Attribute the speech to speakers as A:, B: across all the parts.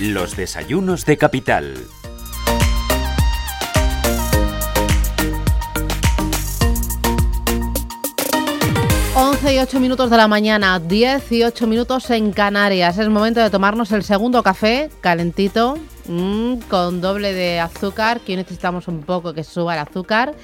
A: Los desayunos de capital.
B: 11 y 8 minutos de la mañana, 10 y 8 minutos en Canarias. Es momento de tomarnos el segundo café, calentito, mmm, con doble de azúcar, que necesitamos un poco que suba el azúcar,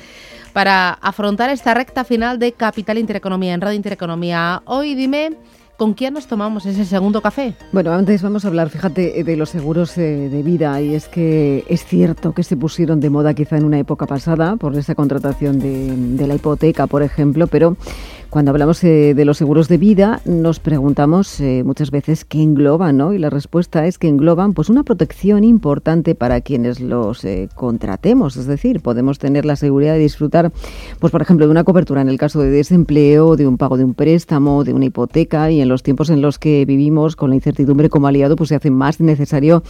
B: para afrontar esta recta final de Capital Intereconomía en Radio Intereconomía. Hoy dime... ¿Con quién nos tomamos ese segundo café?
C: Bueno, antes vamos a hablar, fíjate, de los seguros eh, de vida. Y es que es cierto que se pusieron de moda quizá en una época pasada por esa contratación de, de la hipoteca, por ejemplo, pero cuando hablamos eh, de los seguros de vida, nos preguntamos eh, muchas veces qué engloban, ¿no? Y la respuesta es que engloban pues una protección importante para quienes los eh, contratemos. Es decir, podemos tener la seguridad de disfrutar, pues por ejemplo, de una cobertura en el caso de desempleo, de un pago de un préstamo, de una hipoteca y en los tiempos en los que vivimos con la incertidumbre como aliado, pues se hace más necesario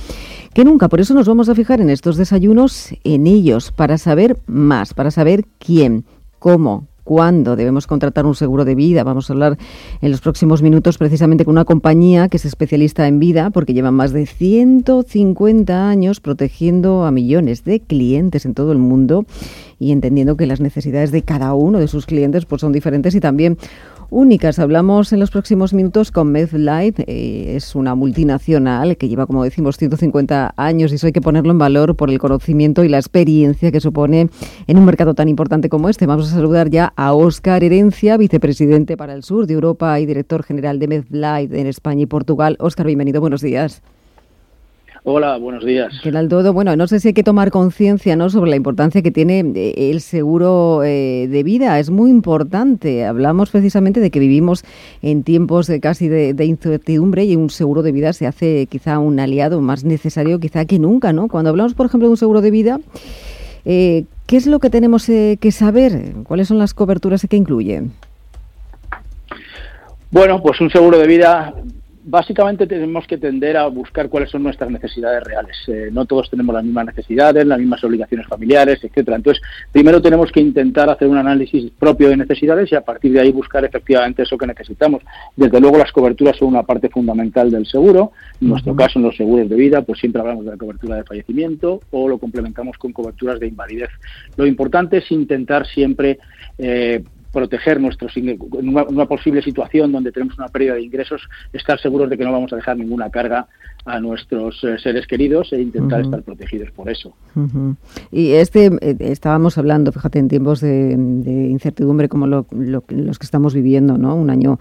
C: que nunca. Por eso nos vamos a fijar en estos desayunos, en ellos, para saber más, para saber quién, cómo, cuándo debemos contratar un seguro de vida. Vamos a hablar en los próximos minutos precisamente con una compañía que es especialista en vida porque lleva más de 150 años protegiendo a millones de clientes en todo el mundo y entendiendo que las necesidades de cada uno de sus clientes pues son diferentes y también únicas. Hablamos en los próximos minutos con MedLife. Eh, es una multinacional que lleva, como decimos, 150 años y eso hay que ponerlo en valor por el conocimiento y la experiencia que supone en un mercado tan importante como este. Vamos a saludar ya a Óscar Herencia, vicepresidente para el sur de Europa y director general de MedLife en España y Portugal. Óscar, bienvenido. Buenos días.
D: Hola, buenos días.
C: ¿Qué tal todo? Bueno, no sé si hay que tomar conciencia ¿no? sobre la importancia que tiene eh, el seguro eh, de vida. Es muy importante. Hablamos precisamente de que vivimos en tiempos de casi de, incertidumbre y un seguro de vida se hace quizá un aliado más necesario quizá que nunca. ¿no? Cuando hablamos, por ejemplo, de un seguro de vida, eh, ¿qué es lo que tenemos que saber? ¿Cuáles son las coberturas que incluye?
D: Bueno, pues un seguro de vida básicamente tenemos que tender a buscar cuáles son nuestras necesidades reales. Eh, no todos tenemos las mismas necesidades, las mismas obligaciones familiares, etcétera. Entonces, primero tenemos que intentar hacer un análisis propio de necesidades y a partir de ahí buscar efectivamente eso que necesitamos. Desde luego, las coberturas son una parte fundamental del seguro. En nuestro caso, en los seguros de vida, pues siempre hablamos de la cobertura de fallecimiento o lo complementamos con coberturas de invalidez. Lo importante es intentar siempre eh, proteger nuestros en una, posible situación donde tenemos una pérdida de ingresos, estar seguros de que no vamos a dejar ninguna carga a nuestros eh, seres queridos e intentar estar protegidos por eso.
C: Y este eh, estábamos hablando, fíjate, en tiempos de, incertidumbre como los que estamos viviendo, ¿no? Un año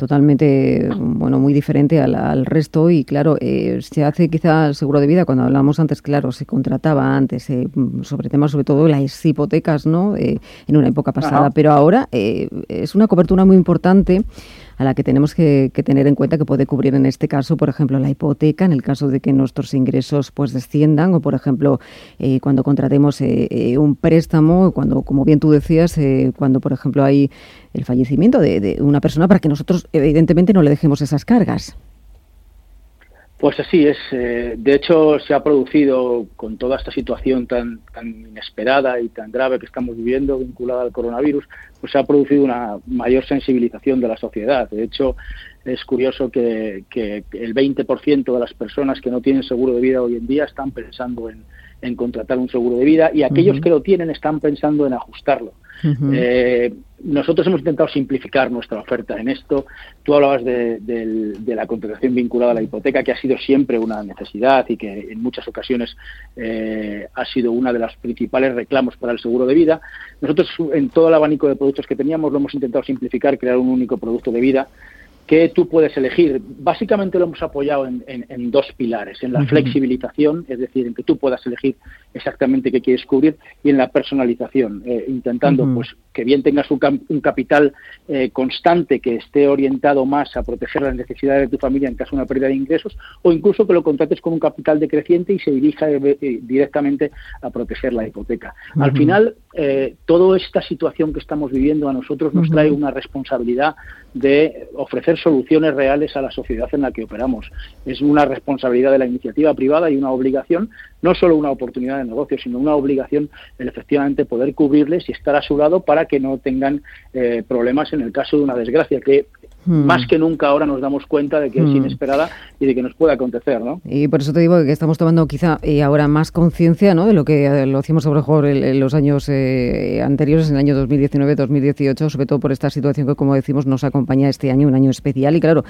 C: totalmente, bueno, muy diferente al, resto y claro, eh, se hace quizá el seguro de vida, cuando hablamos antes, claro, se contrataba antes eh, sobre temas sobre todo las hipotecas, ¿no? Eh, en una época pasada, pero ahora es una cobertura muy importante a la que tenemos que, tener en cuenta que puede cubrir en este caso, por ejemplo, la hipoteca, en el caso de que nuestros ingresos pues desciendan, o por ejemplo, eh, cuando contratemos eh, eh, un préstamo, cuando, como bien tú decías, cuando por ejemplo hay el fallecimiento de una persona para que nosotros evidentemente no le dejemos esas cargas.
D: Pues así es. Eh, de hecho, se ha producido con toda esta situación tan, tan inesperada y tan grave que estamos viviendo vinculada al coronavirus, pues se ha producido una mayor sensibilización de la sociedad. De hecho, es curioso que, que el 20% de las personas que no tienen seguro de vida hoy en día están pensando en, en contratar un seguro de vida y aquellos que lo tienen están pensando en ajustarlo. Eh, nosotros hemos intentado simplificar nuestra oferta en esto. Tú hablabas de, la contratación vinculada a la hipoteca, que ha sido siempre una necesidad y que en muchas ocasiones eh, ha sido una de las principales reclamos para el seguro de vida. Nosotros, en todo el abanico de productos que teníamos, lo hemos intentado simplificar, crear un único producto de vida que tú puedes elegir. Básicamente lo hemos apoyado en, dos pilares, en la flexibilización, es decir, en que tú puedas elegir exactamente qué quieres cubrir, y en la personalización, eh, intentando pues que bien tengas un, capital eh, constante que esté orientado más a proteger las necesidades de tu familia en caso de una pérdida de ingresos, o incluso que lo contrates con un capital decreciente y se dirija eh, directamente a proteger la hipoteca. Al final, toda esta situación que estamos viviendo a nosotros nos trae una responsabilidad de ofrecer soluciones reales a la sociedad en la que operamos. Es una responsabilidad de la iniciativa privada y una obligación, no solo una oportunidad de negocio, sino una obligación el efectivamente poder cubrirles y estar a su lado para que no tengan eh, problemas en el caso de una desgracia, que Hmm. Más que nunca ahora nos damos cuenta de que es hmm. inesperada y de que nos puede acontecer, ¿no?
C: Y por eso te digo que estamos tomando quizá y ahora más conciencia, ¿no? De lo que eh, lo hacíamos sobre mejor en, los años eh, anteriores, en el año 2019-2018, sobre todo por esta situación que, como decimos, nos acompaña este año, un año especial. Y claro,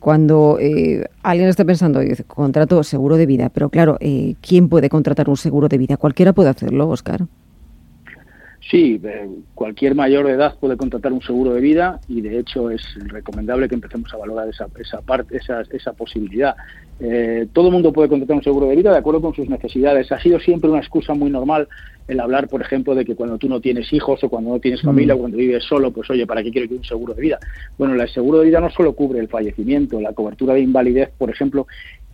C: cuando eh, alguien está pensando, dice, contrato seguro de vida, pero claro, ¿quién puede contratar un seguro de vida? Cualquiera puede hacerlo, Oscar.
D: Sí, cualquier mayor de edad puede contratar un seguro de vida y de hecho es recomendable que empecemos a valorar esa, esa parte, esa, esa posibilidad. Eh, todo el mundo puede contratar un seguro de vida de acuerdo con sus necesidades. Ha sido siempre una excusa muy normal el hablar, por ejemplo, de que cuando tú no tienes hijos o cuando no tienes familia o mm. cuando vives solo, pues oye, ¿para qué quiero que un seguro de vida? Bueno, el seguro de vida no solo cubre el fallecimiento, la cobertura de invalidez, por ejemplo,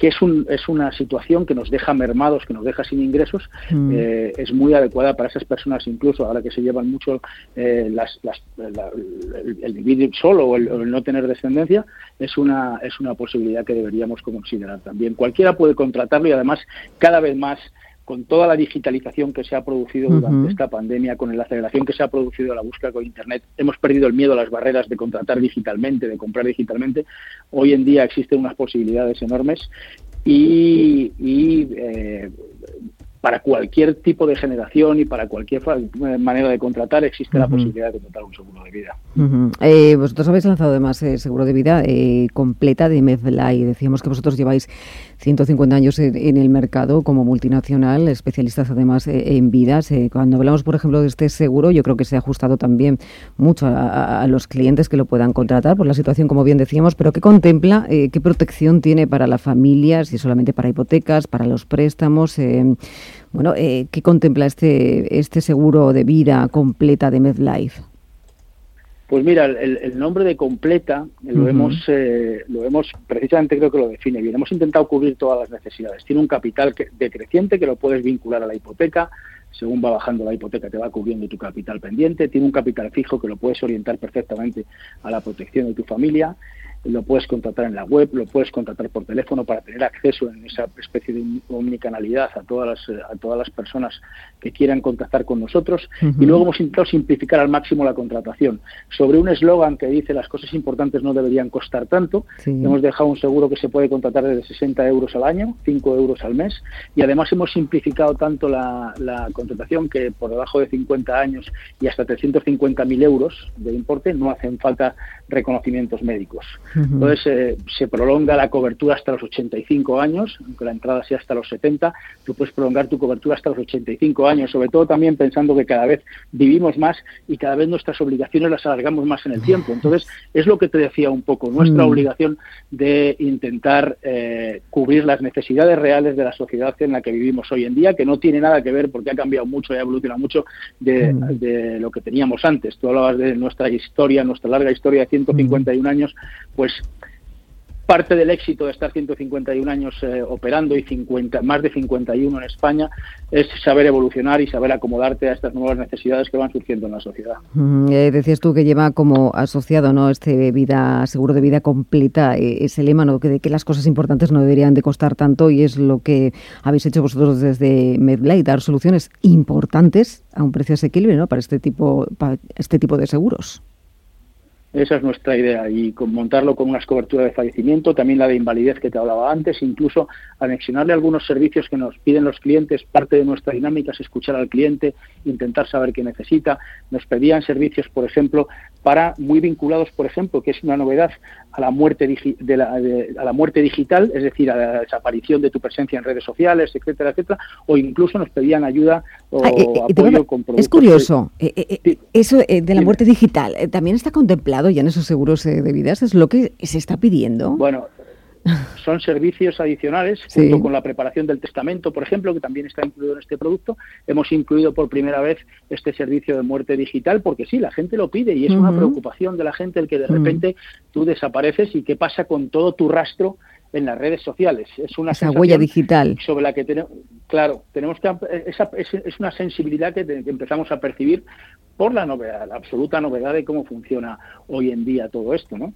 D: que es, un, es una situación que nos deja mermados, que nos deja sin ingresos, mm. eh, es muy adecuada para esas personas, incluso ahora que se llevan mucho eh, las, el, vivir solo o el, no tener descendencia, es una, es una posibilidad que deberíamos considerar también. Cualquiera puede contratarlo y además cada vez más con toda la digitalización que se ha producido durante esta pandemia, con la aceleración que se ha producido a la búsqueda con Internet, hemos perdido el miedo a las barreras de contratar digitalmente, de comprar digitalmente. Hoy en día existen unas posibilidades enormes y, eh, para cualquier tipo de generación y para cualquier manera de contratar existe la posibilidad de contratar un seguro de vida.
C: Eh, vosotros habéis lanzado además el seguro de vida eh, completa de y Decíamos que vosotros lleváis 150 años en, el mercado como multinacional, especialistas además eh, en vidas. cuando hablamos, por ejemplo, de este seguro, yo creo que se ha ajustado también mucho a, los clientes que lo puedan contratar por la situación, como bien decíamos, pero ¿qué contempla? ¿Qué protección tiene para la familia? Si solamente para hipotecas, para los préstamos. Bueno, eh, ¿qué contempla este, este seguro de vida completa de MedLife?
D: Pues mira, el, nombre de completa lo hemos eh, lo hemos precisamente creo que lo define bien. Hemos intentado cubrir todas las necesidades. Tiene un capital decreciente que lo puedes vincular a la hipoteca. Según va bajando la hipoteca, te va cubriendo tu capital pendiente. Tiene un capital fijo que lo puedes orientar perfectamente a la protección de tu familia lo puedes contratar en la web, lo puedes contratar por teléfono para tener acceso en esa especie de omnicanalidad a todas las, a todas las personas que quieran contactar con nosotros. Y luego hemos intentado simplificar al máximo la contratación. Sobre un eslogan que dice las cosas importantes no deberían costar tanto, hemos dejado un seguro que se puede contratar desde 60 euros al año, 5 euros al mes, y además hemos simplificado tanto la, la contratación que por debajo de 50 años y hasta 350.000 euros de importe no hacen falta reconocimientos médicos. Entonces eh, se prolonga la cobertura hasta los 85 años, aunque la entrada sea hasta los 70, tú puedes prolongar tu cobertura hasta los 85 años, sobre todo también pensando que cada vez vivimos más y cada vez nuestras obligaciones las alargamos más en el tiempo. Entonces es lo que te decía un poco, nuestra obligación de intentar eh, cubrir las necesidades reales de la sociedad en la que vivimos hoy en día, que no tiene nada que ver porque ha cambiado mucho y ha evolucionado mucho de, de lo que teníamos antes. Tú hablabas de nuestra historia, nuestra larga historia de 151 años, pues parte del éxito de estar 151 años eh, operando y 50, más de 51 en España es saber evolucionar y saber acomodarte a estas nuevas necesidades que van surgiendo en la sociedad.
C: Eh, decías tú que lleva como asociado no este vida seguro de vida completa eh, ese lema ¿no? de que las cosas importantes no deberían de costar tanto y es lo que habéis hecho vosotros desde MedLife, dar soluciones importantes a un precio asequible ¿no? para este tipo para este tipo de seguros.
D: Esa es nuestra idea y con montarlo con unas coberturas de fallecimiento, también la de invalidez que te hablaba antes, incluso anexionarle algunos servicios que nos piden los clientes. Parte de nuestra dinámica es escuchar al cliente, intentar saber qué necesita. Nos pedían servicios, por ejemplo, para muy vinculados, por ejemplo, que es una novedad a la muerte de la, a la muerte digital, es decir, a la desaparición de tu presencia en redes sociales, etcétera, etcétera, o incluso nos pedían ayuda o ah, eh, eh, apoyo con productos.
C: Es curioso, eh, eso de la muerte digital también está contemplado ya en esos seguros de vidas? ¿Es lo que se está pidiendo?
D: Bueno, son servicios adicionales, junto con la preparación del testamento, por ejemplo, que también está incluido en este producto. Hemos incluido por primera vez este servicio de muerte digital, porque sí, la gente lo pide y es una preocupación de la gente el que de repente tú desapareces y qué pasa con todo tu rastro en las redes sociales. Es una
C: esa huella digital
D: sobre la que tenemos, claro, tenemos que esa, es, una sensibilidad que, que, empezamos a percibir por la novedad, la absoluta novedad de cómo funciona hoy en día todo esto, ¿no?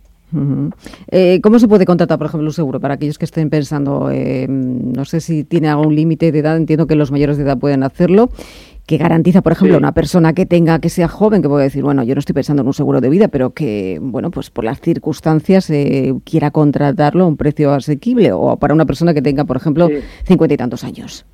C: Eh, ¿Cómo se puede contratar, por ejemplo, un seguro para aquellos que estén pensando, eh, no sé si tiene algún límite de edad, entiendo que los mayores de edad pueden hacerlo, que garantiza, por ejemplo, una persona que tenga, que sea joven, que puede decir, bueno, yo no estoy pensando en un seguro de vida, pero que, bueno, pues por las circunstancias eh, quiera contratarlo a un precio asequible, o para una persona que tenga, por ejemplo, cincuenta y tantos años.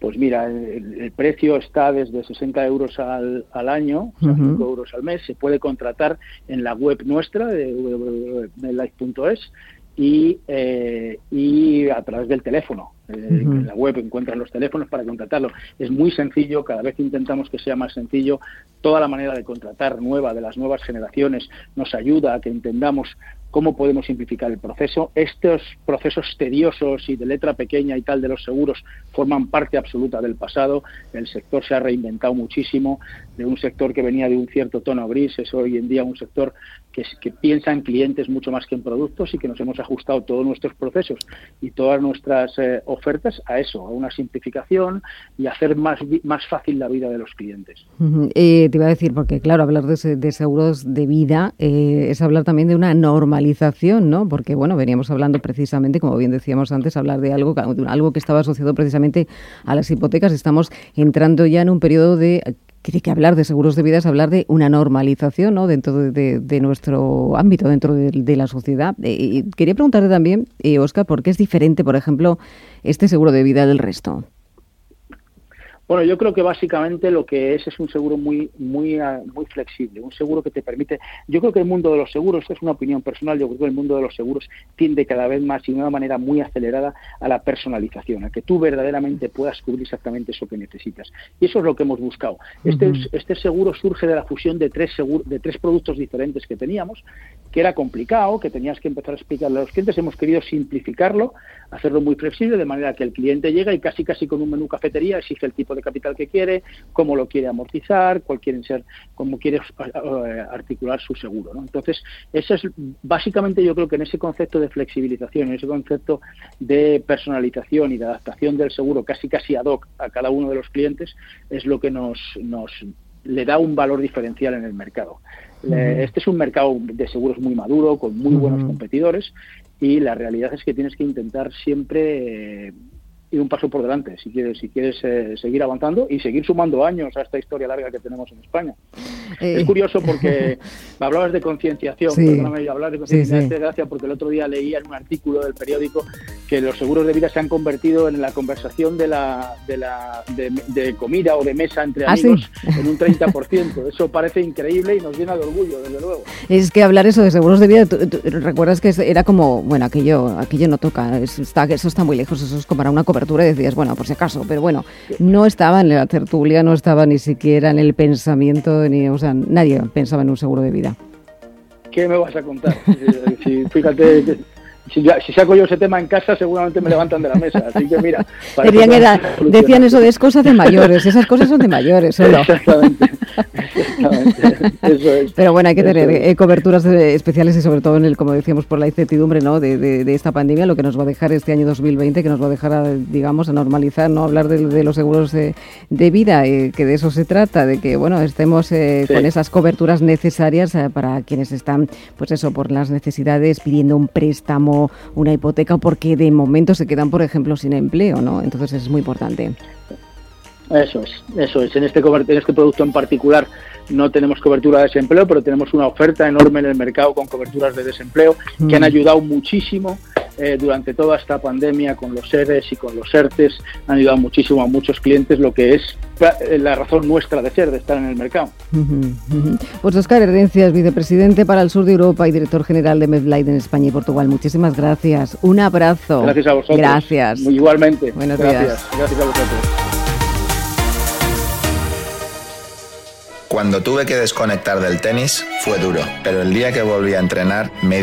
D: Pues mira, el, precio está desde 60 euros al, año, o sea, 5 euros al mes. Se puede contratar en la web nuestra de www.life.es y, eh, y a través del teléfono. Eh, en la web encuentran los teléfonos para contratarlo. Es muy sencillo, cada vez intentamos que sea más sencillo. Toda la manera de contratar nueva de las nuevas generaciones nos ayuda a que entendamos cómo podemos simplificar el proceso. Estos procesos tediosos y de letra pequeña y tal de los seguros forman parte absoluta del pasado. El sector se ha reinventado muchísimo. De un sector que venía de un cierto tono gris, es hoy en día un sector que, que piensa en clientes mucho más que en productos y que nos hemos ajustado todos nuestros procesos y todas nuestras eh, ofertas a eso, a una simplificación y hacer más, más fácil la vida de los clientes.
C: Eh, te iba a decir, porque claro, hablar de, seguros de vida eh, es hablar también de una normalización, ¿no? Porque, bueno, veníamos hablando precisamente, como bien decíamos antes, hablar de algo, de algo que estaba asociado precisamente a las hipotecas. Estamos entrando ya en un periodo de que, hablar de seguros de vida es hablar de una normalización ¿no? dentro de, nuestro ámbito, dentro de, la sociedad. Eh, quería preguntarte también, eh, Oscar, ¿por qué es diferente, por ejemplo, este seguro de vida del resto?
D: Bueno, yo creo que básicamente lo que es es un seguro muy muy ah, muy flexible, un seguro que te permite. Yo creo que el mundo de los seguros es una opinión personal. Yo creo que el mundo de los seguros tiende cada vez más y de una manera muy acelerada a la personalización, a que tú verdaderamente puedas cubrir exactamente eso que necesitas. Y eso es lo que hemos buscado. Este este seguro surge de la fusión de tres de tres productos diferentes que teníamos, que era complicado, que tenías que empezar a explicarle a los clientes. Hemos querido simplificarlo, hacerlo muy flexible de manera que el cliente llega y casi casi con un menú cafetería exige el tipo de capital que quiere, cómo lo quiere amortizar, cuál quieren ser, cómo quiere eh, articular su seguro. ¿no? Entonces, eso es básicamente yo creo que en ese concepto de flexibilización, en ese concepto de personalización y de adaptación del seguro casi casi ad hoc a cada uno de los clientes, es lo que nos, nos le da un valor diferencial en el mercado. Este es un mercado de seguros muy maduro, con muy buenos competidores, y la realidad es que tienes que intentar siempre eh, ir un paso por delante si quieres si quieres eh, seguir avanzando y seguir sumando años a esta historia larga que tenemos en España. Es eh. curioso porque hablabas de concienciación, perdóname, hablar de concienciación, gracias porque el otro día leía en un artículo del periódico que los seguros de vida se han convertido en la conversación de la de, la, de, comida o de mesa entre ah, amigos en un 30%. Eso parece increíble y nos llena de orgullo, desde luego.
C: Es que hablar eso de seguros de vida, recuerdas que era como, bueno, aquello aquello no toca, eso está, eso está muy lejos, eso es como para una cobertura y decías, bueno, por si acaso, pero bueno, no estaba en la tertulia, no estaba ni siquiera en el pensamiento, ni, o sea, nadie pensaba en un seguro de vida.
D: ¿Qué me vas a contar? si, fíjate, si, saco yo ese tema en casa, seguramente me levantan de la mesa. Así que mira.
C: decían eso de es cosas de mayores, esas cosas son de mayores.
D: Exactamente. Eso es.
C: Pero bueno, hay que tener eh, coberturas especiales y sobre todo en el, como decíamos, por la incertidumbre ¿no? De, esta pandemia, lo que nos va a dejar este año 2020, que nos va a dejar, a, digamos, a normalizar, no hablar de, los seguros de, vida, eh, que de eso se trata, de que bueno estemos eh, con esas coberturas necesarias para quienes están, pues eso, por las necesidades pidiendo un préstamo una hipoteca porque de momento se quedan, por ejemplo, sin empleo, ¿no? Entonces es muy importante.
D: Eso es, eso es. En este, en este producto en particular no tenemos cobertura de desempleo, pero tenemos una oferta enorme en el mercado con coberturas de desempleo que han mm. ayudado muchísimo eh, durante toda esta pandemia con los ERES y con los ERTES. Han ayudado muchísimo a muchos clientes, lo que es la razón nuestra de ser, de estar en el mercado.
C: Pues Oscar Herdencias, vicepresidente para el sur de Europa y director general de MedLife en España y Portugal. Muchísimas gracias. Un abrazo.
D: Gracias a vosotros.
C: Gracias.
D: igualmente.
C: Buenos
D: gracias.
C: días.
D: Gracias a vosotros.
E: Cuando tuve que desconectar del tenis fue duro, pero el día que volví a entrenar me